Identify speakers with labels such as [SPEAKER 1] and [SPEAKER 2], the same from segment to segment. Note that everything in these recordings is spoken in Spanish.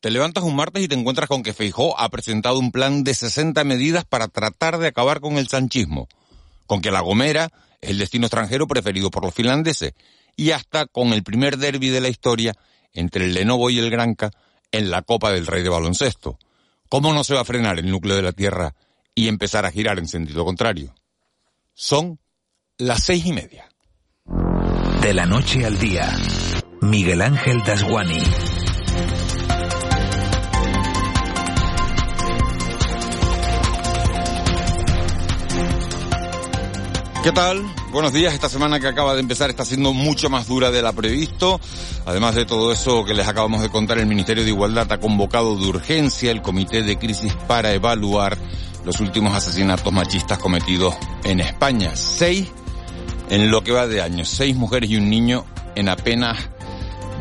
[SPEAKER 1] Te levantas un martes y te encuentras con que Feijó ha presentado un plan de 60 medidas para tratar de acabar con el sanchismo, con que La Gomera es el destino extranjero preferido por los finlandeses, y hasta con el primer derby de la historia entre el Lenovo y el Granca en la Copa del Rey de Baloncesto. ¿Cómo no se va a frenar el núcleo de la Tierra y empezar a girar en sentido contrario? Son las seis y media.
[SPEAKER 2] De la noche al día, Miguel Ángel Dasguani.
[SPEAKER 1] ¿Qué tal? Buenos días. Esta semana que acaba de empezar está siendo mucho más dura de la previsto. Además de todo eso que les acabamos de contar, el Ministerio de Igualdad ha convocado de urgencia el Comité de Crisis para evaluar los últimos asesinatos machistas cometidos en España. Seis en lo que va de año. Seis mujeres y un niño en apenas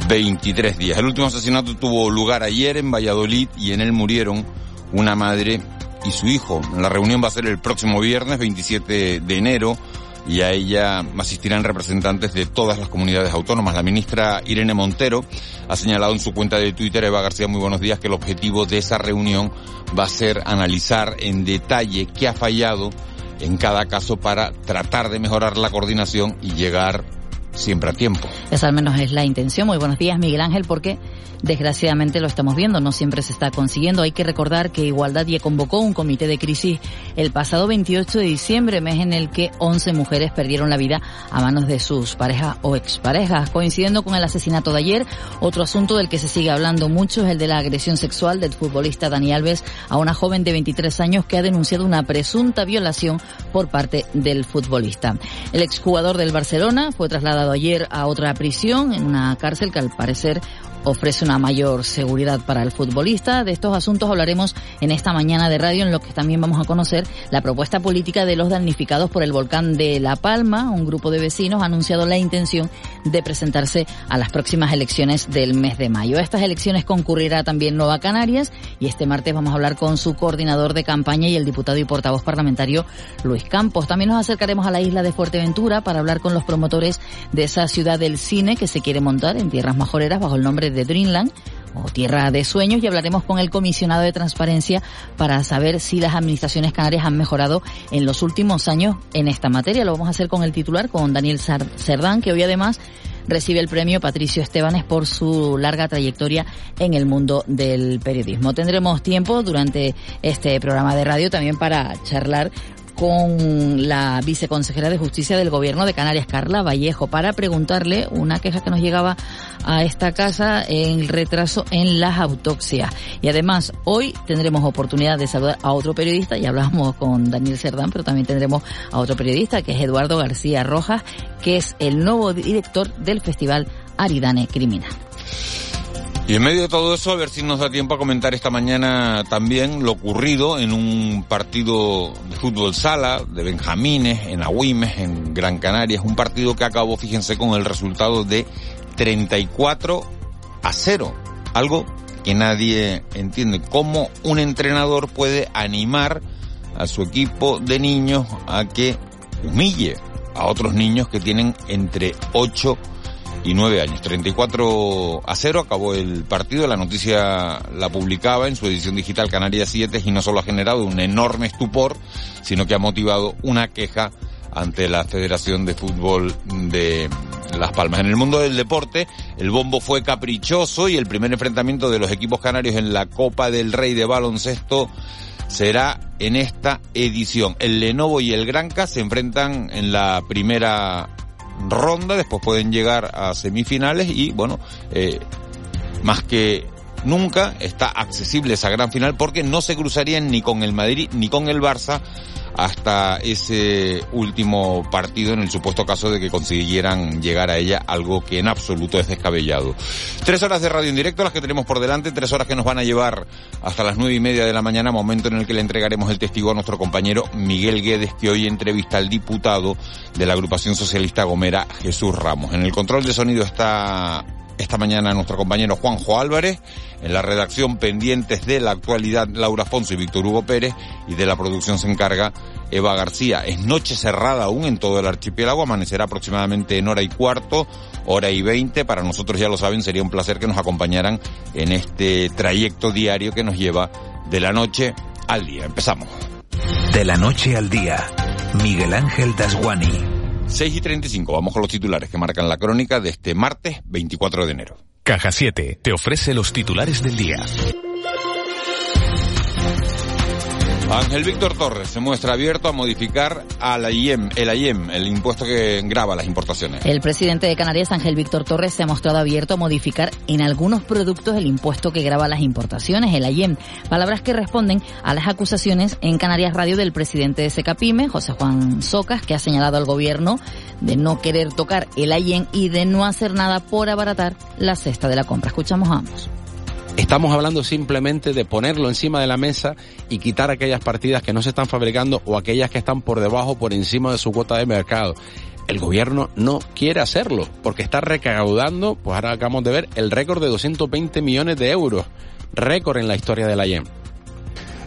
[SPEAKER 1] 23 días. El último asesinato tuvo lugar ayer en Valladolid y en él murieron una madre y su hijo. La reunión va a ser el próximo viernes 27 de enero y a ella asistirán representantes de todas las comunidades autónomas. La ministra Irene Montero ha señalado en su cuenta de Twitter, Eva García, muy buenos días, que el objetivo de esa reunión va a ser analizar en detalle qué ha fallado en cada caso para tratar de mejorar la coordinación y llegar siempre a tiempo.
[SPEAKER 3] Esa al menos es la intención. Muy buenos días, Miguel Ángel, porque Desgraciadamente lo estamos viendo, no siempre se está consiguiendo. Hay que recordar que Igualdad ya convocó un comité de crisis el pasado 28 de diciembre, mes en el que 11 mujeres perdieron la vida a manos de sus parejas o exparejas. Coincidiendo con el asesinato de ayer, otro asunto del que se sigue hablando mucho es el de la agresión sexual del futbolista Dani Alves a una joven de 23 años que ha denunciado una presunta violación por parte del futbolista. El exjugador del Barcelona fue trasladado ayer a otra prisión en una cárcel que al parecer ofrece una mayor seguridad para el futbolista. De estos asuntos hablaremos en esta mañana de radio, en lo que también vamos a conocer la propuesta política de los damnificados por el volcán de La Palma. Un grupo de vecinos ha anunciado la intención de presentarse a las próximas elecciones del mes de mayo. A estas elecciones concurrirá también Nueva Canarias y este martes vamos a hablar con su coordinador de campaña y el diputado y portavoz parlamentario Luis Campos. También nos acercaremos a la isla de Fuerteventura para hablar con los promotores de esa ciudad del cine que se quiere montar en tierras majoreras bajo el nombre de Dreamland o Tierra de Sueños y hablaremos con el comisionado de transparencia para saber si las administraciones canarias han mejorado en los últimos años en esta materia. Lo vamos a hacer con el titular, con Daniel Cerdán, que hoy además recibe el premio Patricio Estebanes por su larga trayectoria en el mundo del periodismo. Tendremos tiempo durante este programa de radio también para charlar con la viceconsejera de Justicia del Gobierno de Canarias, Carla Vallejo, para preguntarle una queja que nos llegaba a esta casa en retraso en las autopsias. Y además, hoy tendremos oportunidad de saludar a otro periodista, ya hablamos con Daniel Cerdán, pero también tendremos a otro periodista que es Eduardo García Rojas, que es el nuevo director del Festival Aridane Criminal.
[SPEAKER 1] Y en medio de todo eso, a ver si nos da tiempo a comentar esta mañana también lo ocurrido en un partido de fútbol sala de Benjamines, en Agüimes, en Gran Canaria. Un partido que acabó, fíjense, con el resultado de 34 a 0. Algo que nadie entiende. ¿Cómo un entrenador puede animar a su equipo de niños a que humille a otros niños que tienen entre 8 y y nueve años. 34 a 0 acabó el partido. La noticia la publicaba en su edición digital Canarias 7 y no solo ha generado un enorme estupor, sino que ha motivado una queja ante la Federación de Fútbol de Las Palmas. En el mundo del deporte, el bombo fue caprichoso y el primer enfrentamiento de los equipos canarios en la Copa del Rey de baloncesto será en esta edición. El Lenovo y el Granca se enfrentan en la primera ronda, después pueden llegar a semifinales y bueno, eh, más que nunca está accesible esa gran final porque no se cruzarían ni con el Madrid ni con el Barça hasta ese último partido en el supuesto caso de que consiguieran llegar a ella, algo que en absoluto es descabellado. Tres horas de radio en directo las que tenemos por delante, tres horas que nos van a llevar hasta las nueve y media de la mañana, momento en el que le entregaremos el testigo a nuestro compañero Miguel Guedes, que hoy entrevista al diputado de la agrupación socialista Gomera, Jesús Ramos. En el control de sonido está esta mañana nuestro compañero Juanjo Álvarez, en la redacción pendientes de la actualidad Laura Afonso y Víctor Hugo Pérez, y de la producción se encarga Eva García. Es noche cerrada aún en todo el archipiélago, amanecerá aproximadamente en hora y cuarto, hora y veinte. Para nosotros ya lo saben, sería un placer que nos acompañaran en este trayecto diario que nos lleva de la noche al día. Empezamos.
[SPEAKER 2] De la noche al día, Miguel Ángel Dasguani.
[SPEAKER 1] 6 y 35, vamos con los titulares que marcan la crónica de este martes 24 de enero.
[SPEAKER 2] Caja 7 te ofrece los titulares del día.
[SPEAKER 1] Ángel Víctor Torres se muestra abierto a modificar al IEM, el IEM, el impuesto que grava las importaciones.
[SPEAKER 3] El presidente de Canarias, Ángel Víctor Torres, se ha mostrado abierto a modificar en algunos productos el impuesto que grava las importaciones, el IEM. Palabras que responden a las acusaciones en Canarias Radio del presidente de Secapime, José Juan Socas, que ha señalado al gobierno de no querer tocar el IEM y de no hacer nada por abaratar la cesta de la compra. Escuchamos ambos.
[SPEAKER 4] Estamos hablando simplemente de ponerlo encima de la mesa y quitar aquellas partidas que no se están fabricando o aquellas que están por debajo, por encima de su cuota de mercado. El gobierno no quiere hacerlo porque está recaudando, pues ahora acabamos de ver, el récord de 220 millones de euros. Récord en la historia de la IEM.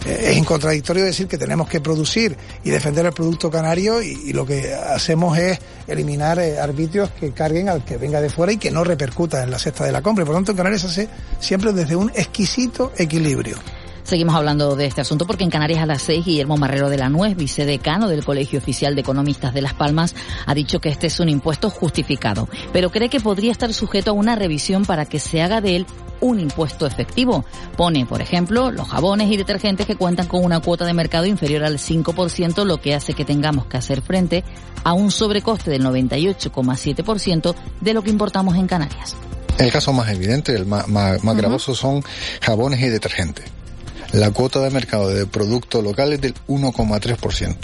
[SPEAKER 5] Es incontradictorio decir que tenemos que producir y defender el producto canario y, lo que hacemos es eliminar eh, arbitrios que carguen al que venga de fuera y que no repercuta en la cesta de la compra. por lo tanto, en Canarias se hace siempre desde un exquisito equilibrio.
[SPEAKER 3] Seguimos hablando de este asunto porque en Canarias a las seis Guillermo Marrero de la Nuez, vicedecano del Colegio Oficial de Economistas de Las Palmas, ha dicho que este es un impuesto justificado, pero cree que podría estar sujeto a una revisión para que se haga de él un impuesto efectivo. Pone, por ejemplo, los jabones y detergentes que cuentan con una cuota de mercado inferior al 5%, lo que hace que tengamos que hacer frente a un sobrecoste del 98,7% de lo que importamos en Canarias.
[SPEAKER 6] El caso más evidente, el más, gravoso, son jabones y detergentes. La cuota de mercado de productos locales del 1,3%.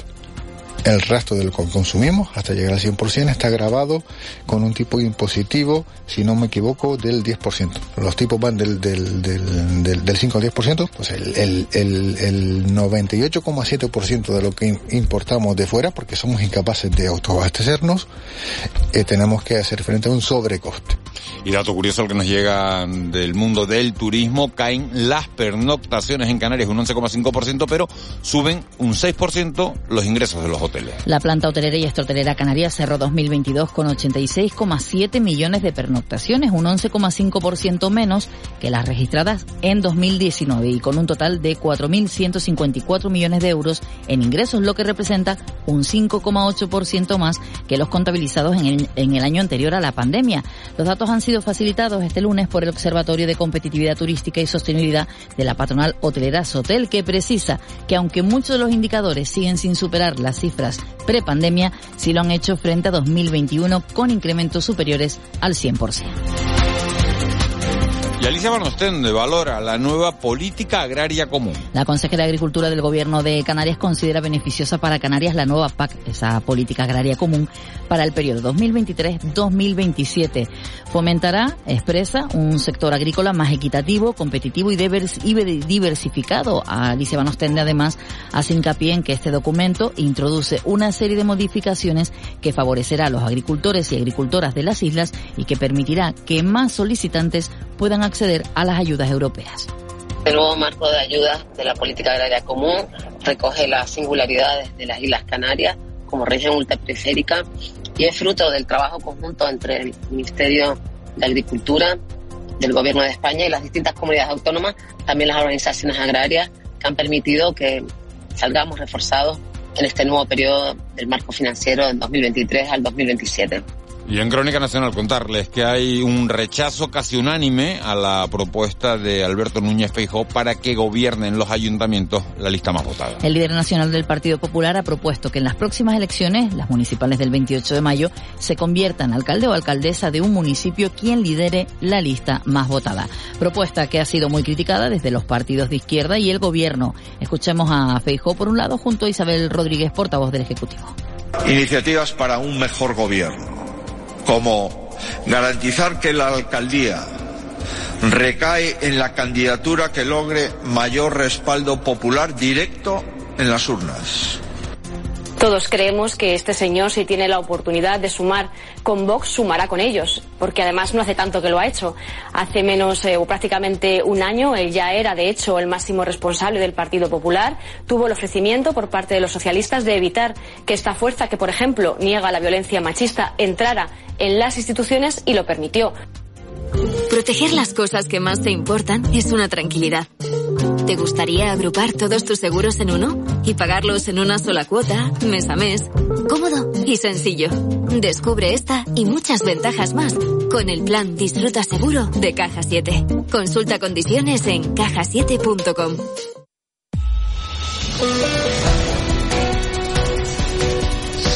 [SPEAKER 6] El resto del que consumimos, hasta llegar al 100%, está grabado con un tipo impositivo, si no me equivoco, del 10%. Los tipos van del, del, del, del, 5 al 10%, pues el, el, el, el 98,7% de lo que importamos de fuera, porque somos incapaces de autoabastecernos, eh, tenemos que hacer frente a un sobrecoste.
[SPEAKER 1] Y dato curioso el que nos llega del mundo del turismo, caen las pernoctaciones en Canarias un 11,5%, pero suben un 6% los ingresos de los hoteles.
[SPEAKER 3] La planta hotelera y extrahotelera canaria cerró 2022 con 86,7 millones de pernoctaciones, un 11,5% menos que las registradas en 2019 y con un total de 4.154 millones de euros en ingresos, lo que representa un 5,8% más que los contabilizados en el, en el año anterior a la pandemia. Los datos han sido facilitados este lunes por el Observatorio de Competitividad Turística y Sostenibilidad de la patronal hotelera Sotel, que precisa que aunque muchos de los indicadores siguen sin superar las cifras prepandemia, sí lo han hecho frente a 2021 con incrementos superiores al 100%.
[SPEAKER 1] Y Alicia Van Ostende valora la nueva política agraria común.
[SPEAKER 3] La consejera de Agricultura del Gobierno de Canarias considera beneficiosa para Canarias la nueva PAC, esa política agraria común, para el periodo 2023-2027. Fomentará, expresa, un sector agrícola más equitativo, competitivo y diversificado. Alicia Van Ostende además hace hincapié en que este documento introduce una serie de modificaciones que favorecerá a los agricultores y agricultoras de las islas y que permitirá que más solicitantes puedan acceder a las ayudas europeas.
[SPEAKER 7] El nuevo marco de ayudas de la política agraria común recoge las singularidades de las Islas Canarias como región ultraperiférica y es fruto del trabajo conjunto entre el Ministerio de Agricultura, del Gobierno de España y las distintas comunidades autónomas, también las organizaciones agrarias que han permitido que salgamos reforzados en este nuevo periodo del marco financiero del 2023 al 2027.
[SPEAKER 1] Y en Crónica Nacional contarles que hay un rechazo casi unánime a la propuesta de Alberto Núñez Feijóo para que gobiernen los ayuntamientos la lista más votada.
[SPEAKER 3] El líder nacional del Partido Popular ha propuesto que en las próximas elecciones, las municipales del 28 de mayo, se conviertan alcalde o alcaldesa de un municipio quien lidere la lista más votada. Propuesta que ha sido muy criticada desde los partidos de izquierda y el gobierno. Escuchemos a Feijóo por un lado junto a Isabel Rodríguez, portavoz del Ejecutivo.
[SPEAKER 8] Iniciativas para un mejor gobierno como garantizar que la alcaldía recae en la candidatura que logre mayor respaldo popular directo en las urnas.
[SPEAKER 9] Todos creemos que este señor, si tiene la oportunidad de sumar con Vox, sumará con ellos, porque además no hace tanto que lo ha hecho. Hace menos eh, o prácticamente un año, él ya era, de hecho, el máximo responsable del Partido Popular. Tuvo el ofrecimiento por parte de los socialistas de evitar que esta fuerza, que por ejemplo niega la violencia machista, entrara en las instituciones y lo permitió.
[SPEAKER 10] Proteger las cosas que más te importan es una tranquilidad. ¿Te gustaría agrupar todos tus seguros en uno y pagarlos en una sola cuota, mes a mes? Cómodo y sencillo. Descubre esta y muchas ventajas más con el plan Disfruta Seguro de Caja 7. Consulta condiciones en cajasiete.com.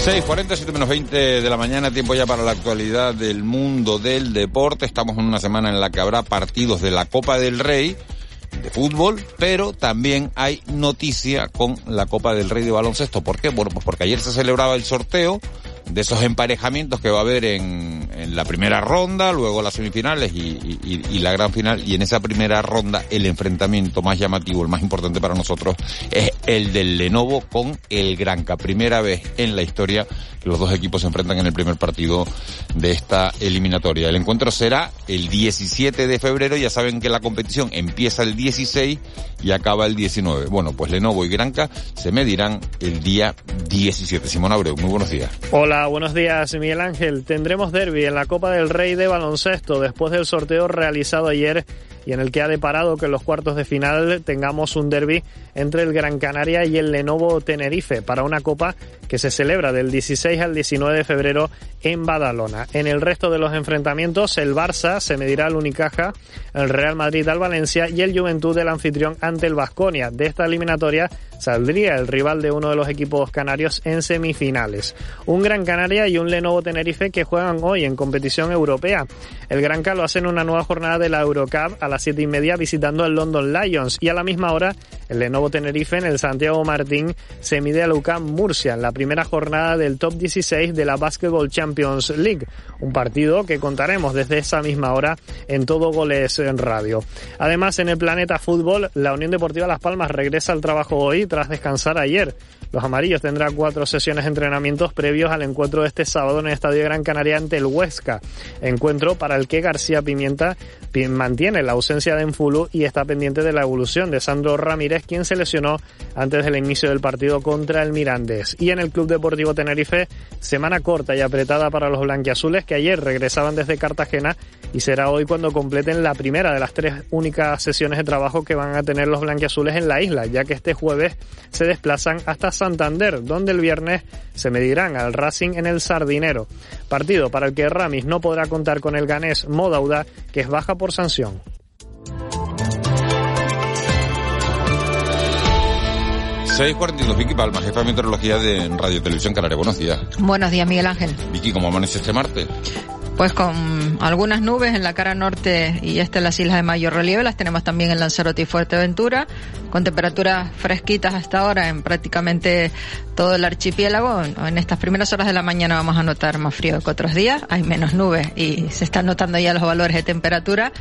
[SPEAKER 1] 6, 47 menos 20 de la mañana, tiempo ya para la actualidad del mundo del deporte. Estamos en una semana en la que habrá partidos de la Copa del Rey de fútbol, pero también hay noticia con la Copa del Rey de baloncesto. ¿Por qué? Bueno, pues porque ayer se celebraba el sorteo de esos emparejamientos que va a haber en, la primera ronda, luego las semifinales y, y, y, la gran final. Y en esa primera ronda el enfrentamiento más llamativo, el más importante para nosotros, es el del Lenovo con el Granca. Primera vez en la historia que los dos equipos se enfrentan en el primer partido de esta eliminatoria. El encuentro será el 17 de febrero. Ya saben que la competición empieza el 16 y acaba el 19. Bueno, pues Lenovo y Granca se medirán el día 17. Simón Abreu, muy buenos días.
[SPEAKER 11] Hola, buenos días, Miguel Ángel. Tendremos derby en la Copa del Rey de baloncesto después del sorteo realizado ayer y en el que ha deparado que en los cuartos de final tengamos un derby entre el Gran Canaria y el Lenovo Tenerife para una copa que se celebra del 16 al 19 de febrero en Badalona. En el resto de los enfrentamientos, el Barça se medirá al Unicaja, el Real Madrid al Valencia y el Juventud del anfitrión ante el Vasconia. De esta eliminatoria saldría el rival de uno de los equipos canarios en semifinales. Un Gran Canaria y un Lenovo Tenerife que juegan hoy en competición europea. El Gran Calo hace una nueva jornada de la Eurocup a las siete y media visitando el London Lions y a la misma hora el Lenovo Tenerife en el Santiago Martín se mide a UCAM Murcia en la primera jornada del top 16 de la Basketball Champions League, un partido que contaremos desde esa misma hora en todo goles en radio. Además, en el Planeta Fútbol, la Unión Deportiva Las Palmas regresa al trabajo hoy tras descansar ayer. Los amarillos tendrán cuatro sesiones de entrenamientos previos al encuentro de este sábado en el Estadio Gran Canaria ante el Huesca. Encuentro para el que García Pimienta mantiene la ausencia de Enfulu y está pendiente de la evolución de Sandro Ramírez, quien se lesionó antes del inicio del partido contra el Mirandés. Y en el Club Deportivo Tenerife, semana corta y apretada para los blanquiazules que ayer regresaban desde Cartagena y será hoy cuando completen la primera de las tres únicas sesiones de trabajo que van a tener los blanquiazules en la isla, ya que este jueves se desplazan hasta Santander, donde el viernes se medirán al Racing en el Sardinero. Partido para el que Ramis no podrá contar con el ganés Modauda, que es baja por sanción.
[SPEAKER 1] Seis cuarenta Vicky Palma, jefa de meteorología de Radio Televisión Canaria. Buenos días.
[SPEAKER 12] Buenos días, Miguel Ángel.
[SPEAKER 1] Vicky, ¿cómo amanece este martes?
[SPEAKER 12] Pues con algunas nubes en la cara norte y este las islas de mayor relieve, las tenemos también en Lanzarote y Fuerteventura, con temperaturas fresquitas hasta ahora en prácticamente todo el archipiélago. En estas primeras horas de la mañana vamos a notar más frío que otros días, hay menos nubes y se están notando ya los valores de temperatura.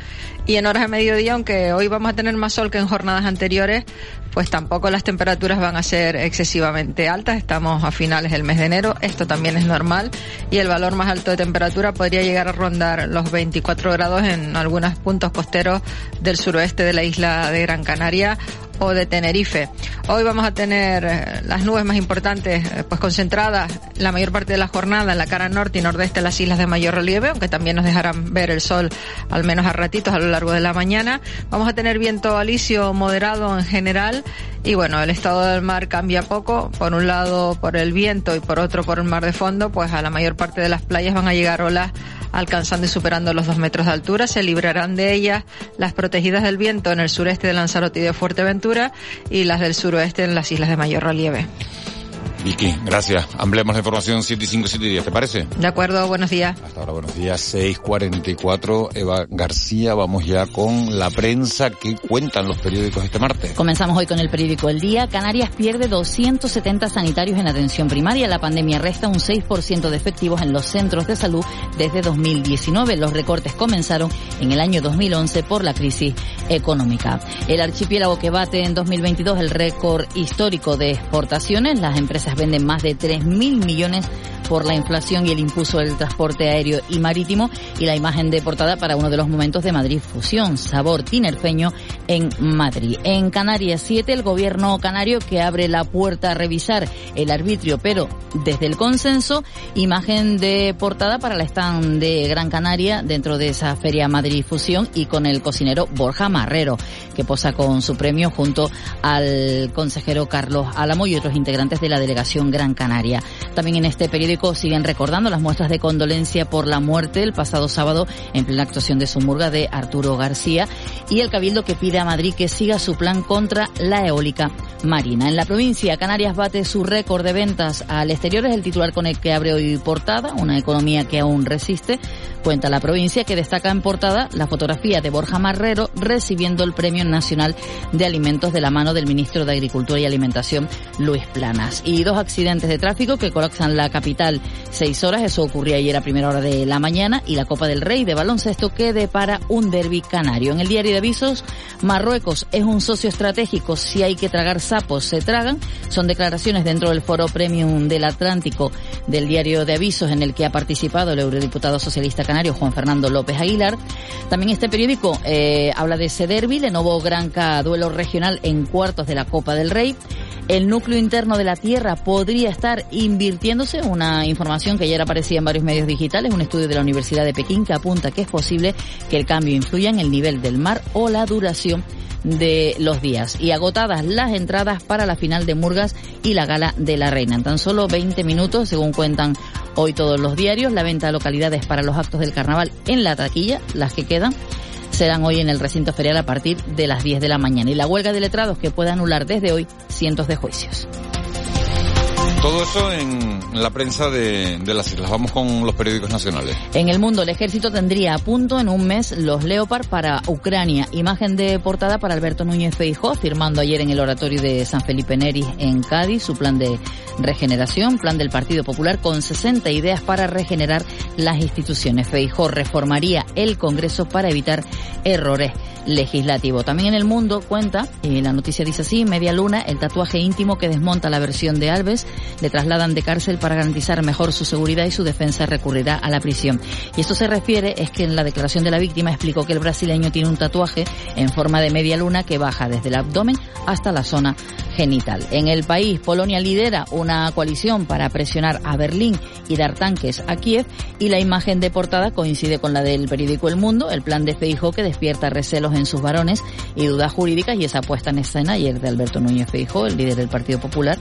[SPEAKER 12] Y en horas de mediodía, aunque hoy vamos a tener más sol que en jornadas anteriores, pues tampoco las temperaturas van a ser excesivamente altas. Estamos a finales del mes de enero, esto también es normal y el valor más alto de temperatura podría llegar a rondar los 24 grados en algunos puntos costeros del suroeste de la isla de Gran Canaria o de Tenerife. Hoy vamos a tener eh, las nubes más importantes eh, pues concentradas la mayor parte de la jornada en la cara norte y nordeste de las islas de mayor relieve, aunque también nos dejarán ver el sol al menos a ratitos a lo largo de la mañana. Vamos a tener viento alisio moderado en general y bueno, el estado del mar cambia poco, por un lado por el viento y por otro por el mar de fondo, pues a la mayor parte de las playas van a llegar olas alcanzando y superando los dos metros de altura. Se librarán de ellas las protegidas del viento en el sureste de Lanzarote y de Fuerteventura y las del suroeste en las islas de mayor relieve.
[SPEAKER 1] Vicky, gracias. Ampliamos la información 7 y 5, 7 días, ¿te parece?
[SPEAKER 12] De acuerdo, buenos días.
[SPEAKER 1] Hasta ahora, buenos días. 6.44, Eva García. Vamos ya con la prensa que cuentan los periódicos este martes.
[SPEAKER 3] Comenzamos hoy con el periódico El Día. Canarias pierde 270 sanitarios en atención primaria. La pandemia resta un 6% de efectivos en los centros de salud desde 2019. Los recortes comenzaron en el año 2011 por la crisis económica. El archipiélago que bate en 2022 el récord histórico de exportaciones. Las empresas venden más de 3.000 millones por la inflación y el impulso del transporte aéreo y marítimo y la imagen de portada para uno de los momentos de Madrid Fusión, sabor tinerfeño en Madrid. En Canarias 7, el gobierno canario que abre la puerta a revisar el arbitrio, pero desde el consenso, imagen de portada para la stand de Gran Canaria dentro de esa feria Madrid Fusión y con el cocinero Borja Marrero, que posa con su premio junto al consejero Carlos Álamo y otros integrantes de la delegación Gran Canaria. También en este periódico siguen recordando las muestras de condolencia por la muerte el pasado sábado en plena actuación de Sumurga de Arturo García y el Cabildo que pide a Madrid que siga su plan contra la eólica marina. En la provincia, Canarias bate su récord de ventas al exterior, es el titular con el que abre hoy portada, una economía que aún resiste. Cuenta la provincia que destaca en portada la fotografía de Borja Marrero recibiendo el Premio Nacional de Alimentos de la mano del ministro de Agricultura y Alimentación, Luis Planas. Y dos accidentes de tráfico que colapsan la capital seis horas, eso ocurría ayer a primera hora de la mañana, y la Copa del Rey de baloncesto que depara un derby canario. En el diario de avisos, Marruecos es un socio estratégico, si hay que tragar sapos se tragan. Son declaraciones dentro del foro premium del Atlántico del diario de avisos en el que ha participado el eurodiputado socialista canario Juan Fernando López Aguilar. También este periódico eh, habla de ese derby, Lenovo Granca duelo regional en cuartos de la Copa del Rey. El núcleo interno de la Tierra podría estar invirtiéndose, una información que ayer aparecía en varios medios digitales, un estudio de la Universidad de Pekín que apunta que es posible que el cambio influya en el nivel del mar o la duración de los días y agotadas las entradas para la final de Murgas y la gala de la Reina. En tan solo 20 minutos, según cuentan hoy todos los diarios, la venta de localidades para los actos del carnaval en la taquilla, las que quedan, serán hoy en el recinto ferial a partir de las 10 de la mañana y la huelga de letrados que puede anular desde hoy cientos de juicios.
[SPEAKER 1] Todo eso en la prensa de, las islas. Vamos con los periódicos nacionales.
[SPEAKER 3] En el mundo, el ejército tendría a punto en un mes los Leopard para Ucrania. Imagen de portada para Alberto Núñez Feijó, firmando ayer en el oratorio de San Felipe Neri en Cádiz su plan de regeneración, plan del Partido Popular con 60 ideas para regenerar las instituciones. Feijó reformaría el Congreso para evitar errores legislativo. También en el mundo cuenta, y la noticia dice así, Media Luna, el tatuaje íntimo que desmonta la versión de Alves, le trasladan de cárcel para garantizar mejor su seguridad y su defensa recurrirá a la prisión. Y esto se refiere, es que en la declaración de la víctima explicó que el brasileño tiene un tatuaje en forma de media luna que baja desde el abdomen hasta la zona genital. En el país, Polonia lidera una coalición para presionar a Berlín y dar tanques a Kiev y la imagen de portada coincide con la del periódico El Mundo, el plan de Feijóo que despierta recelos en sus varones y dudas jurídicas y esa puesta en escena ayer de Alberto Núñez Feijóo, el líder del Partido Popular,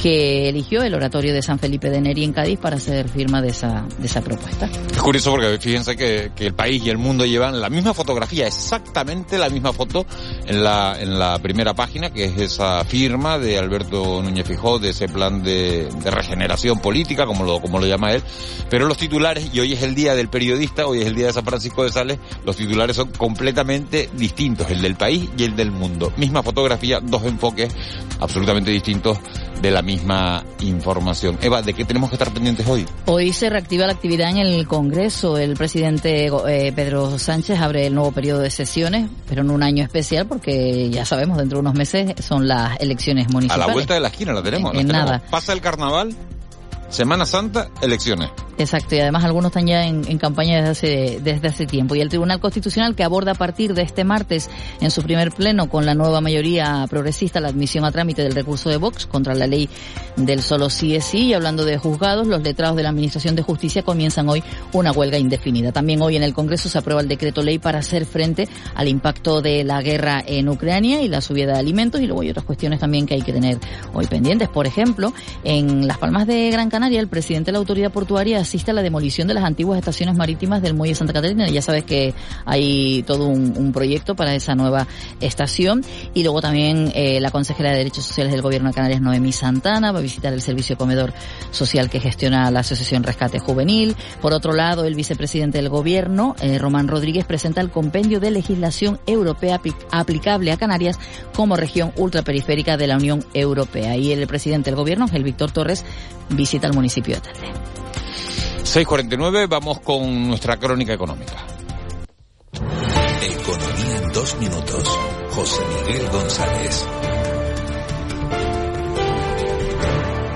[SPEAKER 3] que eligió el oratorio de San Felipe de Neri en Cádiz para hacer firma de esa, de esa propuesta.
[SPEAKER 1] Es curioso porque fíjense que, que, el país y el mundo llevan la misma fotografía, exactamente la misma foto en la, en la primera página, que es esa firma de Alberto Núñez Fijó, de ese plan de, de regeneración política, como lo, como lo llama él. Pero los titulares, y hoy es el día del periodista, hoy es el día de San Francisco de Sales, los titulares son completamente distintos, el del país y el del mundo. Misma fotografía, dos enfoques absolutamente distintos de la misma información. Eva, ¿de qué tenemos que estar pendientes hoy?
[SPEAKER 3] Hoy se reactiva la actividad en el Congreso. El presidente eh, Pedro Sánchez abre el nuevo periodo de sesiones, pero en un año especial porque ya sabemos, dentro de unos meses son las elecciones municipales.
[SPEAKER 1] A la vuelta de la esquina la tenemos.
[SPEAKER 3] En, nada.
[SPEAKER 1] Pasa el carnaval, Semana Santa, elecciones.
[SPEAKER 3] Exacto, y además algunos están ya en, campaña desde hace, desde hace tiempo. Y el Tribunal Constitucional, que aborda a partir de este martes en su primer pleno con la nueva mayoría progresista la admisión a trámite del recurso de Vox contra la ley del solo sí es sí. Y hablando de juzgados, los letrados de la Administración de Justicia comienzan hoy una huelga indefinida. También hoy en el Congreso se aprueba el decreto ley para hacer frente al impacto de la guerra en Ucrania y la subida de alimentos. Y luego hay otras cuestiones también que hay que tener hoy pendientes. Por ejemplo, en Las Palmas de Gran Canaria, el presidente de la autoridad portuaria asiste a la demolición de las antiguas estaciones marítimas del Muelle Santa Catarina. Ya sabes que hay todo un, proyecto para esa nueva estación. Y luego también eh, la consejera de Derechos Sociales del Gobierno de Canarias, Noemí Santana, va a visitar el servicio comedor social que gestiona la Asociación Rescate Juvenil. Por otro lado, el vicepresidente del Gobierno, eh, Román Rodríguez, presenta el compendio de legislación europea aplicable a Canarias como región ultraperiférica de la Unión Europea. Y el presidente del Gobierno, Ángel Víctor Torres, visita el municipio de Telde.
[SPEAKER 1] 6.49, vamos con nuestra crónica económica.
[SPEAKER 2] Economía en dos minutos. José Miguel González.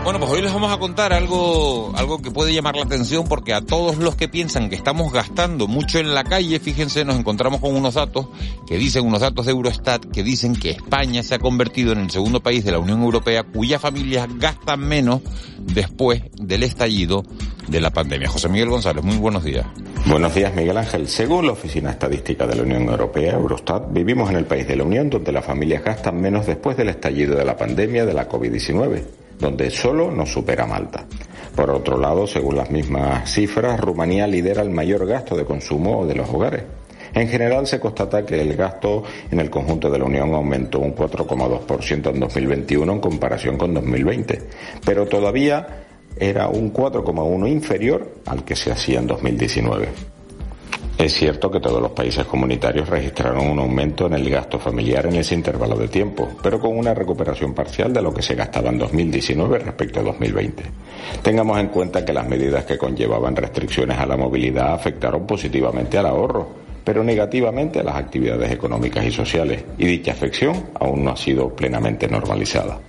[SPEAKER 1] Bueno, pues hoy les vamos a contar algo, algo que puede llamar la atención porque a todos los que piensan que estamos gastando mucho en la calle, fíjense, nos encontramos con unos datos que dicen, unos datos de Eurostat que dicen que España se ha convertido en el segundo país de la Unión Europea cuyas familias gastan menos después del estallido de la pandemia. José Miguel González, muy buenos días.
[SPEAKER 13] Buenos días, Miguel Ángel. Según la Oficina Estadística de la Unión Europea, Eurostat, vivimos en el país de la Unión donde las familias gastan menos después del estallido de la pandemia de la COVID-19 donde solo nos supera Malta. Por otro lado, según las mismas cifras, Rumanía lidera el mayor gasto de consumo de los hogares. En general se constata que el gasto en el conjunto de la Unión aumentó un 4,2% en 2021 en comparación con 2020, pero todavía era un 4,1 inferior al que se hacía en 2019. Es cierto que todos los países comunitarios registraron un aumento en el gasto familiar en ese intervalo de tiempo, pero con una recuperación parcial de lo que se gastaba en 2019 respecto a 2020. Tengamos en cuenta que las medidas que conllevaban restricciones a la movilidad afectaron positivamente al ahorro, pero negativamente a las actividades económicas y sociales, y dicha afección aún no ha sido plenamente normalizada.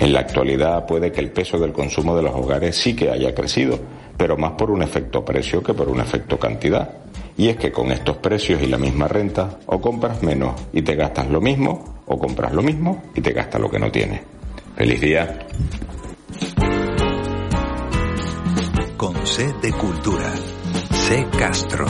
[SPEAKER 13] En la actualidad puede que el peso del consumo de los hogares sí que haya crecido, pero más por un efecto precio que por un efecto cantidad. Y es que con estos precios y la misma renta, o compras menos y te gastas lo mismo, o compras lo mismo y te gastas lo que no tienes. Feliz día.
[SPEAKER 2] Con C de Cultura. C Castro.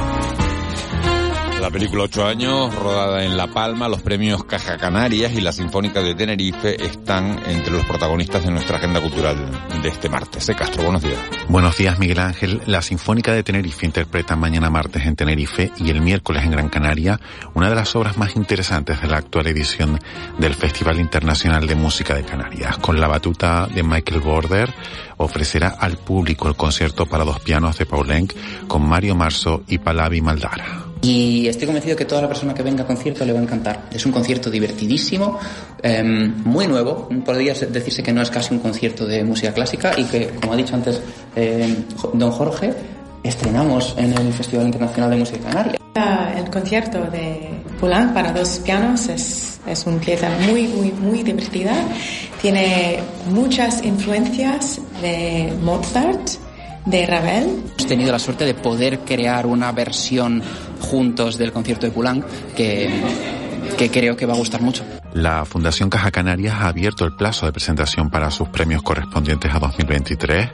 [SPEAKER 1] La película Ocho años, rodada en La Palma, los premios Caja Canarias y la Sinfónica de Tenerife están entre los protagonistas de nuestra agenda cultural de este martes. De Castro, buenos días.
[SPEAKER 14] Buenos días, Miguel Ángel. La Sinfónica de Tenerife interpreta mañana martes en Tenerife y el miércoles en Gran Canaria una de las obras más interesantes de la actual edición del Festival Internacional de Música de Canarias. Con la batuta de Michael Border, ofrecerá al público el concierto para dos pianos de Paulenc con Mario Marzo y Palavi Maldara.
[SPEAKER 15] Y estoy convencido que toda la persona que venga al concierto le va a encantar. Es un concierto divertidísimo, em, muy nuevo. Podría decirse que no es casi un concierto de música clásica y que, como ha dicho antes em, don Jorge, estrenamos en el Festival Internacional de Música Canaria.
[SPEAKER 16] El concierto de Poulenc para dos pianos es, es una pieza muy, muy, muy divertida. Tiene muchas influencias de Mozart de Ravel.
[SPEAKER 15] Hemos tenido la suerte de poder crear una versión juntos del concierto de Poulenc que, que creo que va a gustar mucho.
[SPEAKER 14] La Fundación Caja Canarias ha abierto el plazo de presentación para sus premios correspondientes a 2023,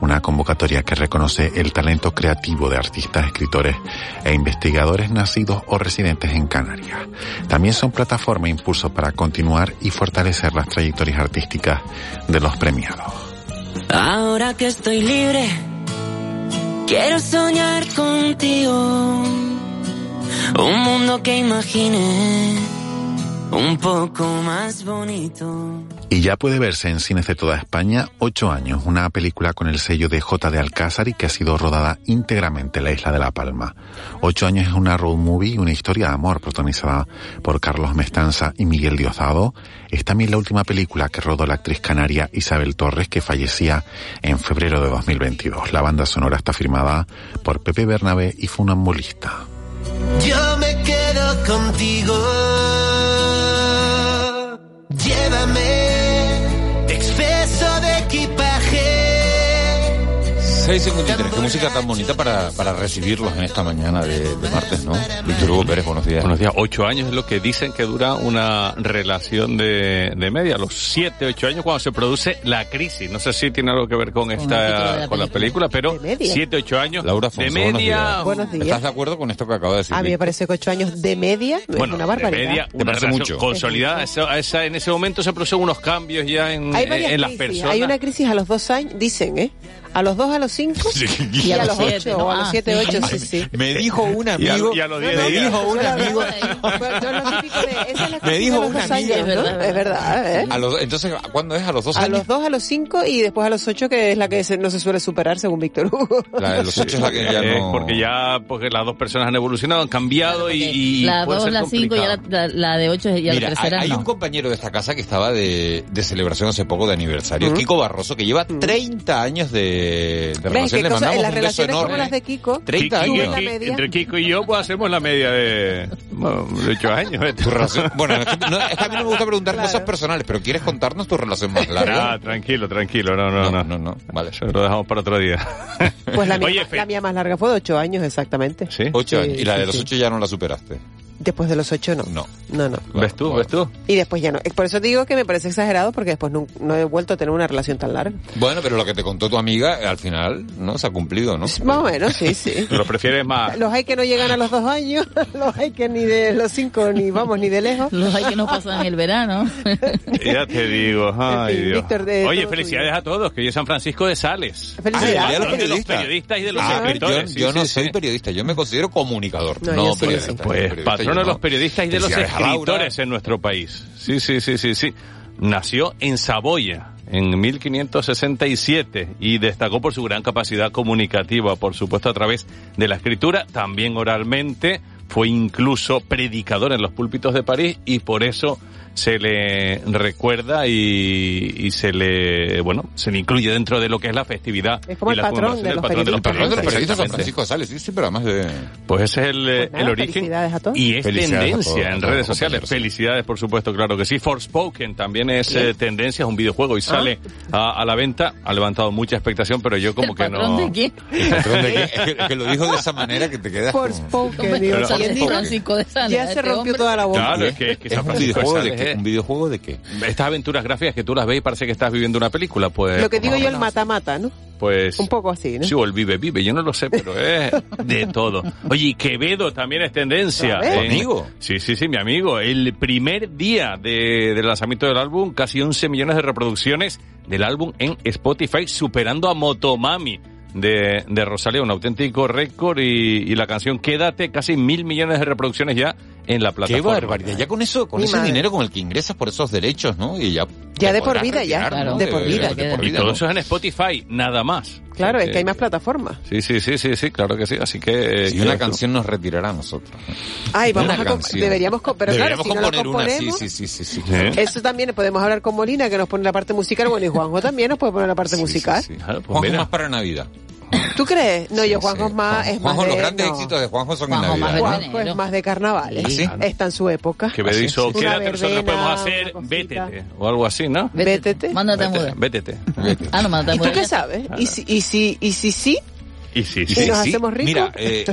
[SPEAKER 14] una convocatoria que reconoce el talento creativo de artistas, escritores e investigadores nacidos o residentes en Canarias. También son plataforma e impulso para continuar y fortalecer las trayectorias artísticas de los premiados.
[SPEAKER 17] Ahora que estoy libre, quiero soñar contigo. Un mundo que imagine un poco más bonito.
[SPEAKER 14] Y ya puede verse en cines de toda España Ocho años, una película con el sello de J. de Alcázar y que ha sido rodada íntegramente en la isla de La Palma. Ocho años es una road movie y una historia de amor protagonizada por Carlos Mestanza y Miguel Diosdado. Es también la última película que rodó la actriz canaria Isabel Torres, que fallecía en febrero de 2022. La banda sonora está firmada por Pepe Bernabé y Funambulista.
[SPEAKER 17] Yo me quedo contigo Llévame,
[SPEAKER 1] 6.53, qué música tan bonita para, para recibirlos en esta mañana de, de martes, ¿no? Víctor Hugo Pérez, buenos días.
[SPEAKER 18] Buenos días. Ocho años es lo que dicen que dura una relación de, de media. Los siete, ocho años cuando se produce la crisis. No sé si tiene algo que ver con
[SPEAKER 3] de
[SPEAKER 18] esta,
[SPEAKER 3] la
[SPEAKER 18] con la película, pero
[SPEAKER 19] media?
[SPEAKER 18] siete, ocho años
[SPEAKER 1] Laura
[SPEAKER 18] de
[SPEAKER 1] Afonso, buenos
[SPEAKER 18] media.
[SPEAKER 1] días.
[SPEAKER 19] Buenos días.
[SPEAKER 1] ¿Estás de acuerdo con esto que acaba de decir?
[SPEAKER 19] A mí me parece que ocho años de media es
[SPEAKER 18] Bueno,
[SPEAKER 19] una
[SPEAKER 18] de
[SPEAKER 19] barbaridad.
[SPEAKER 18] media, una relación
[SPEAKER 1] mucho?
[SPEAKER 18] consolidada. Esa- a esa- en ese momento se producen unos cambios ya en,
[SPEAKER 19] Hay
[SPEAKER 18] en- en las personas.
[SPEAKER 19] Hay una crisis a los dos años, dicen, ¿eh? A los dos, a los cinco y, a los
[SPEAKER 3] siete,
[SPEAKER 19] ocho,
[SPEAKER 3] ¿no?
[SPEAKER 19] o a los
[SPEAKER 3] Ah,
[SPEAKER 19] siete,
[SPEAKER 3] sí.
[SPEAKER 19] ocho,
[SPEAKER 1] Ay,
[SPEAKER 19] sí, sí.
[SPEAKER 1] Me dijo un
[SPEAKER 18] Y a-
[SPEAKER 1] amigo,
[SPEAKER 18] y a los
[SPEAKER 1] me
[SPEAKER 18] diez días.
[SPEAKER 1] dijo un amigo,
[SPEAKER 19] la
[SPEAKER 1] Me dijo
[SPEAKER 19] a los
[SPEAKER 1] una
[SPEAKER 19] dos
[SPEAKER 1] amiga.
[SPEAKER 19] años,
[SPEAKER 3] Es
[SPEAKER 19] ¿no?
[SPEAKER 3] verdad,
[SPEAKER 19] Es verdad, ¿eh?
[SPEAKER 1] a los, entonces, ¿cuándo es? ¿A los dos
[SPEAKER 19] A
[SPEAKER 1] años?
[SPEAKER 19] los dos, a los cinco y después a los ocho, que es la que se- no se suele superar según Víctor Hugo.
[SPEAKER 1] La de los ocho es la que ya
[SPEAKER 18] Eh,
[SPEAKER 1] no...
[SPEAKER 18] porque ya porque las dos personas han evolucionado, han cambiado y, y
[SPEAKER 3] la
[SPEAKER 18] puede
[SPEAKER 3] 2,
[SPEAKER 18] ser
[SPEAKER 3] la 5 y ya la, la- la de 8 y ya
[SPEAKER 1] Mira,
[SPEAKER 3] la tercera
[SPEAKER 1] hay, hay
[SPEAKER 3] no.
[SPEAKER 1] un compañero de esta casa que estaba de, de celebración hace poco de aniversario. Kiko Barroso, que lleva 30 años de, de
[SPEAKER 19] ¿Ves
[SPEAKER 1] relación.
[SPEAKER 19] qué
[SPEAKER 1] Le mandamos
[SPEAKER 19] En las
[SPEAKER 1] un beso
[SPEAKER 19] relaciones como
[SPEAKER 1] enorme.
[SPEAKER 19] las de Kiko,
[SPEAKER 1] 30
[SPEAKER 18] Kiki-
[SPEAKER 19] sube
[SPEAKER 1] años.
[SPEAKER 19] media.
[SPEAKER 18] entre Kiko y yo pues hacemos la media de, bueno, de ocho años. ¿eh?
[SPEAKER 1] Tu relación- bueno, es que, no, es que a mí no me gusta preguntar
[SPEAKER 19] Claro.
[SPEAKER 1] cosas personales, pero ¿quieres contarnos tu relación más larga?
[SPEAKER 18] Ah, tranquilo, tranquilo, no, no, no.
[SPEAKER 1] no, no, vale.
[SPEAKER 18] Eso lo dejamos para otro día.
[SPEAKER 19] Pues la mía,
[SPEAKER 18] Oye, Fe-
[SPEAKER 19] la mía más larga fue de ocho años exactamente.
[SPEAKER 18] ¿Sí?
[SPEAKER 1] Ocho
[SPEAKER 19] Sí,
[SPEAKER 1] años. Y la
[SPEAKER 19] sí,
[SPEAKER 1] de los
[SPEAKER 19] sí.
[SPEAKER 1] ocho ya no la superaste.
[SPEAKER 19] Después de los ocho no.
[SPEAKER 1] No.
[SPEAKER 19] No, no.
[SPEAKER 18] ¿Ves tú? ¿Ves tú?
[SPEAKER 19] Y después ya no. Por eso digo que me parece exagerado porque después no, no he vuelto a tener una relación tan larga.
[SPEAKER 1] Bueno, pero lo que te contó tu amiga, al final, ¿no? Se ha cumplido, ¿no?
[SPEAKER 19] Más o menos, sí, sí.
[SPEAKER 18] ¿Lo prefieres más?
[SPEAKER 19] Los hay que no llegan a los dos años, los hay que ni de los cinco, ni vamos, ni de lejos.
[SPEAKER 3] Los hay que no pasan el verano.
[SPEAKER 18] Ya te digo, ay
[SPEAKER 19] fin,
[SPEAKER 18] Dios.
[SPEAKER 19] Víctor, de
[SPEAKER 18] Oye, felicidades a todos, que hoy es San Francisco de Sales.
[SPEAKER 19] Felicidades.
[SPEAKER 1] Ah,
[SPEAKER 18] de
[SPEAKER 1] ya los
[SPEAKER 18] los
[SPEAKER 1] periodistas.
[SPEAKER 18] periodistas y de los
[SPEAKER 1] Ah, pero yo,
[SPEAKER 18] escritores. sí,
[SPEAKER 1] yo no
[SPEAKER 18] sí,
[SPEAKER 1] soy
[SPEAKER 18] sí.
[SPEAKER 1] periodista, yo me considero comunicador,
[SPEAKER 19] No,
[SPEAKER 1] no,
[SPEAKER 19] yo sí,
[SPEAKER 1] periodista.
[SPEAKER 19] sí.
[SPEAKER 18] Pues
[SPEAKER 1] Yo
[SPEAKER 18] de los
[SPEAKER 1] no.
[SPEAKER 18] periodistas y de los escritores en nuestro país. Sí, sí, sí, sí, sí. Nació en Saboya en 1567 y destacó por su gran capacidad comunicativa, por supuesto a través de la escritura, también oralmente, fue incluso predicador en los púlpitos de París y por eso se le recuerda y, y se le, bueno, se le incluye dentro de lo que es la festividad.
[SPEAKER 19] Es como
[SPEAKER 18] y
[SPEAKER 19] el
[SPEAKER 18] la
[SPEAKER 19] patrón de
[SPEAKER 18] del
[SPEAKER 19] los
[SPEAKER 18] patrón de los
[SPEAKER 1] El patrón de los periodistas San. Francisco de Sales, sí, sí, pero además de...
[SPEAKER 18] Pues ese es el,
[SPEAKER 19] Pues nada,
[SPEAKER 18] el origen.
[SPEAKER 19] felicidades a todos.
[SPEAKER 18] Y es tendencia en redes
[SPEAKER 1] los
[SPEAKER 18] sociales. Felicidades, por supuesto, claro que sí. Forspoken también es eh, tendencia, es un videojuego y sale a, a la venta. Ha levantado mucha expectación, pero yo como
[SPEAKER 3] ¿El
[SPEAKER 18] que
[SPEAKER 3] patrón
[SPEAKER 18] no.
[SPEAKER 3] de quién?
[SPEAKER 1] El patrón de que, es que- que lo dijo de esa manera que te quedas como...
[SPEAKER 19] Forspoken, digo,
[SPEAKER 18] Pero-
[SPEAKER 19] ¿quién dijo?
[SPEAKER 3] Francisco de Sales,
[SPEAKER 19] Ya se
[SPEAKER 3] este
[SPEAKER 19] rompió toda la boca.
[SPEAKER 18] Claro, es que, que
[SPEAKER 1] ¿Es
[SPEAKER 18] San
[SPEAKER 1] un
[SPEAKER 18] Francisco
[SPEAKER 1] videojuego de
[SPEAKER 18] Sales,
[SPEAKER 1] qué?
[SPEAKER 18] eh,
[SPEAKER 1] ¿Un videojuego de qué?
[SPEAKER 18] Estas aventuras gráficas que tú las ves y parece que estás viviendo una película, pues.
[SPEAKER 19] Lo que digo yo, el mata-mata, ¿no?
[SPEAKER 18] Pues.
[SPEAKER 19] Un poco así, ¿no?
[SPEAKER 18] Sí, o el vive vive, yo no lo sé, pero es de todo. Oye, y Quevedo también es tendencia.
[SPEAKER 1] ¿Tu
[SPEAKER 18] En-
[SPEAKER 1] amigo?
[SPEAKER 18] Sí, sí, sí, mi amigo. El primer día de, del lanzamiento del álbum, casi 11 millones de reproducciones del álbum en Spotify, superando a Motomami de, de Rosalía, un auténtico récord y, y la canción Quédate, casi mil millones de reproducciones ya en la
[SPEAKER 1] Qué
[SPEAKER 18] plataforma.
[SPEAKER 1] barbaridad. Ya con eso, con
[SPEAKER 19] Mi
[SPEAKER 1] ese
[SPEAKER 19] madre.
[SPEAKER 1] dinero con el que ingresas por esos derechos, ¿no? Y ya.
[SPEAKER 19] Ya de por vida, ya.
[SPEAKER 1] retirar, ¿no?
[SPEAKER 19] De por vida.
[SPEAKER 1] de por
[SPEAKER 18] Y
[SPEAKER 1] vida,
[SPEAKER 18] todo
[SPEAKER 1] ¿no?
[SPEAKER 18] eso es en Spotify, nada más.
[SPEAKER 19] Claro, es
[SPEAKER 18] Eh,
[SPEAKER 19] que hay más plataformas.
[SPEAKER 18] Sí, sí, sí, sí, sí, claro que sí. Así que... eh,
[SPEAKER 1] Y una canción nos retirará a nosotros.
[SPEAKER 19] Ay, vamos
[SPEAKER 1] Una
[SPEAKER 19] a
[SPEAKER 1] canción.
[SPEAKER 19] deberíamos, pero
[SPEAKER 1] Deberíamos
[SPEAKER 19] claro, si no lo
[SPEAKER 1] componer una, sí,
[SPEAKER 19] componemos,
[SPEAKER 1] sí, sí, sí, sí.
[SPEAKER 18] ¿Eh?
[SPEAKER 19] eso también podemos hablar con Molina, que nos pone la parte musical, bueno, y Juanjo también nos puede poner la parte
[SPEAKER 1] Sí,
[SPEAKER 19] musical.
[SPEAKER 1] sí, sí.
[SPEAKER 18] Ah, pues
[SPEAKER 1] Juanjo más para Navidad.
[SPEAKER 19] ¿Tú crees? No,
[SPEAKER 1] Sí,
[SPEAKER 19] yo Juanjo
[SPEAKER 1] sí.
[SPEAKER 19] es más,
[SPEAKER 1] Juanjo,
[SPEAKER 19] más
[SPEAKER 1] los
[SPEAKER 19] de,
[SPEAKER 1] grandes
[SPEAKER 19] no.
[SPEAKER 1] éxitos de Juanjo son
[SPEAKER 3] Juanjo
[SPEAKER 1] en
[SPEAKER 3] más
[SPEAKER 1] Navidad.
[SPEAKER 3] de-
[SPEAKER 19] Juanjo es más de carnavales.
[SPEAKER 1] ¿Ah, sí?
[SPEAKER 19] Está en su época.
[SPEAKER 18] Que me quédate,
[SPEAKER 19] Una
[SPEAKER 18] nosotros podemos hacer, vétete, o algo así, ¿no?
[SPEAKER 19] Vétete.
[SPEAKER 3] Mándate a mudar.
[SPEAKER 18] Vétete.
[SPEAKER 3] Ah, no, mándate a
[SPEAKER 19] ¿Y tú
[SPEAKER 3] mudar.
[SPEAKER 19] qué sabes? ¿Y si, y si, y si sí?
[SPEAKER 18] Y sí,
[SPEAKER 1] Y
[SPEAKER 18] sí.
[SPEAKER 19] ¿Y nos hacemos ricos?
[SPEAKER 1] Mira, eh,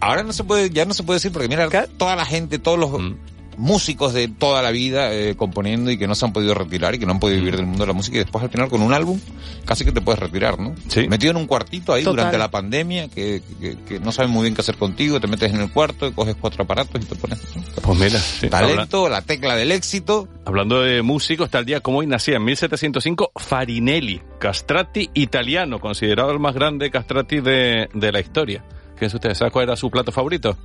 [SPEAKER 1] ahora no se puede, ya no se puede decir porque mira, toda la gente, todos los
[SPEAKER 18] Mm.
[SPEAKER 1] Músicos de toda la vida eh, componiendo y que no se han podido retirar y que no han podido vivir del mundo de la música y después al final con un álbum casi que te puedes retirar, ¿no?
[SPEAKER 18] Sí.
[SPEAKER 1] Metido en un cuartito ahí
[SPEAKER 19] Total.
[SPEAKER 1] durante la pandemia que, que, que no saben muy bien qué hacer contigo, te metes en el cuarto, coges cuatro aparatos y te pones
[SPEAKER 18] Pues mira, sí. Habla-
[SPEAKER 1] talento, la tecla del éxito.
[SPEAKER 18] hablando de músicos, tal día como hoy nacía en 1705 Farinelli, castrati italiano, considerado el más grande castrati de, de la historia. Fíjense ustedes, ¿sabes cuál era su plato favorito?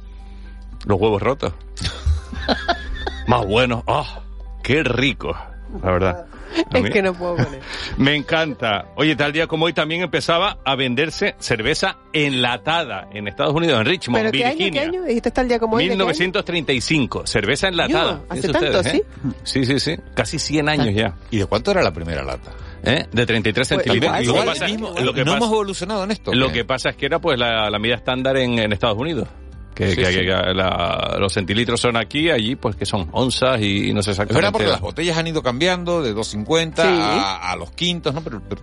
[SPEAKER 18] Los huevos rotos. más buenos. ¡Ah! ¡Qué rico! La verdad.
[SPEAKER 19] Es que no puedo poner.
[SPEAKER 18] Me encanta. Oye, tal día como hoy también empezaba a venderse cerveza enlatada en Estados Unidos, en Richmond,
[SPEAKER 19] ¿Pero qué año, qué
[SPEAKER 18] Virginia.
[SPEAKER 19] año? Dijiste el día como hoy. ¿de qué año?
[SPEAKER 18] 1935, cerveza enlatada.
[SPEAKER 19] Yo, hace tanto,
[SPEAKER 18] ustedes, ¿eh? Sí, sí, sí. Casi 100 años ya.
[SPEAKER 1] ¿Y de cuánto era la primera lata?
[SPEAKER 18] ¿Eh? De 33
[SPEAKER 19] Pues,
[SPEAKER 18] centímetros.
[SPEAKER 19] igual,
[SPEAKER 18] lo, que pasa, lo que
[SPEAKER 1] no
[SPEAKER 18] pasa-
[SPEAKER 1] hemos evolucionado en esto.
[SPEAKER 18] lo que pasa es que era pues la, la medida estándar en, en Estados Unidos. Que,
[SPEAKER 1] Sí,
[SPEAKER 18] que-
[SPEAKER 1] sí.
[SPEAKER 18] que la- los centilitros son aquí, allí pues que son onzas y, y no sé
[SPEAKER 1] Es verdad
[SPEAKER 18] exactamente.
[SPEAKER 1] porque las botellas han ido cambiando de 250
[SPEAKER 19] Sí.
[SPEAKER 1] a, a los quintos, ¿no? Pero, pero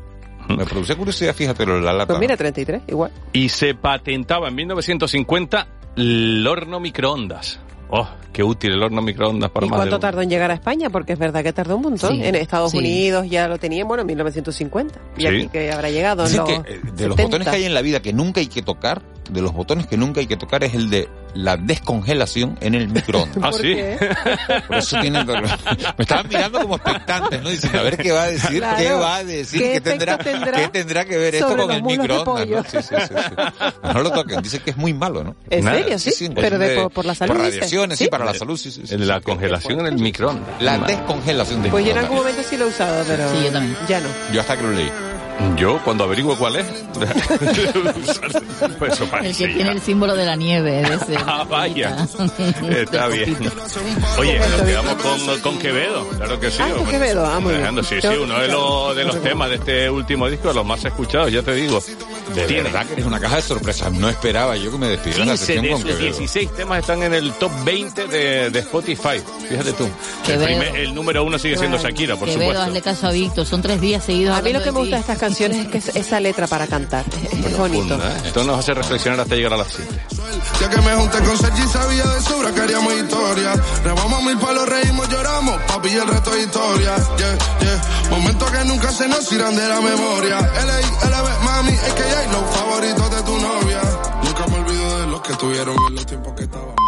[SPEAKER 1] Me produce curiosidad, fíjate, lo de la lata.
[SPEAKER 19] Pues mira, 33, igual.
[SPEAKER 18] Y se patentaba en 1950 el horno microondas. Oh, qué útil el horno microondas para
[SPEAKER 19] ¿Y
[SPEAKER 18] más
[SPEAKER 19] cuánto tardó en llegar a España? Porque es verdad que tardó un montón.
[SPEAKER 1] Sí,
[SPEAKER 19] en Estados
[SPEAKER 1] sí.
[SPEAKER 19] Unidos ya lo tenían, bueno, en 1950. Y
[SPEAKER 1] Sí.
[SPEAKER 19] aquí que habrá llegado en los
[SPEAKER 1] que eh, de los
[SPEAKER 19] 70.
[SPEAKER 1] botones que hay en la vida que nunca hay que tocar, de los botones que nunca hay que tocar es el de la descongelación en el microondas.
[SPEAKER 18] Ah, ¿sí?
[SPEAKER 1] Por eso tienen... Me estaban mirando como expectantes, ¿no? Diciendo, a ver qué va a decir,
[SPEAKER 19] Claro.
[SPEAKER 1] qué va a decir,
[SPEAKER 19] ¿Qué
[SPEAKER 1] qué, tendrá,
[SPEAKER 19] tendrá
[SPEAKER 1] qué tendrá que ver esto con el microondas,
[SPEAKER 19] pollo?
[SPEAKER 1] ¿no? Sí, sí, sí, sí. No lo toquen, dicen que es muy malo, ¿no?
[SPEAKER 19] ¿En
[SPEAKER 1] Nada,
[SPEAKER 19] serio? Sí, pero de- por- por la salud,
[SPEAKER 1] Por
[SPEAKER 19] dice.
[SPEAKER 1] radiaciones, sí,
[SPEAKER 19] ¿Sí?
[SPEAKER 1] para la salud, sí, sí. sí,
[SPEAKER 18] La
[SPEAKER 1] sí.
[SPEAKER 18] congelación en el microondas.
[SPEAKER 1] La descongelación
[SPEAKER 19] Pues yo en algún momento sí lo he usado, pero
[SPEAKER 3] Sí, yo también.
[SPEAKER 19] ya no.
[SPEAKER 1] Yo hasta que lo leí.
[SPEAKER 18] Yo, cuando averiguo cuál es. pues eso
[SPEAKER 3] El que tiene el símbolo de la nieve. de ese-
[SPEAKER 18] Ah, vaya. Está bien. Oye, nos quedamos con, con Quevedo, claro que sí.
[SPEAKER 19] Ah. Quevedo, ah, muy bien.
[SPEAKER 18] Alejandro, Sí, sí, uno de los, de los temas de este último disco, los más escuchados, ya te digo.
[SPEAKER 1] De
[SPEAKER 18] Tiene
[SPEAKER 1] verdad que eres una caja de sorpresas. No esperaba yo que me despidiera la
[SPEAKER 18] 15
[SPEAKER 1] sesión
[SPEAKER 18] de
[SPEAKER 1] con
[SPEAKER 18] sus
[SPEAKER 1] Quevedo.
[SPEAKER 18] 16 temas están en el top 20 de, de Spotify. Fíjate tú. El, primer- el número uno sigue siendo Shakira, por
[SPEAKER 3] Quevedo,
[SPEAKER 18] supuesto.
[SPEAKER 3] hazle caso a Víctor. Son tres días seguidos.
[SPEAKER 19] A mí lo que me
[SPEAKER 3] de
[SPEAKER 19] gusta de estas canciones es que es esa letra para cantar. Es, es bonito.
[SPEAKER 18] Profunda, ¿eh? Esto nos hace reflexionar hasta llegar a las 7.
[SPEAKER 20] Ya que me junté con Sergi sabía de sobra que haríamos historia. Rebamos mil palos, reímos, lloramos, papi y el resto es historia. Yeah, yeah. Momentos que nunca se nos irán de la memoria. LB, mami, es que ya los favoritos de tu novia. Nunca me olvido de los que tuvieron en los tiempos que estaban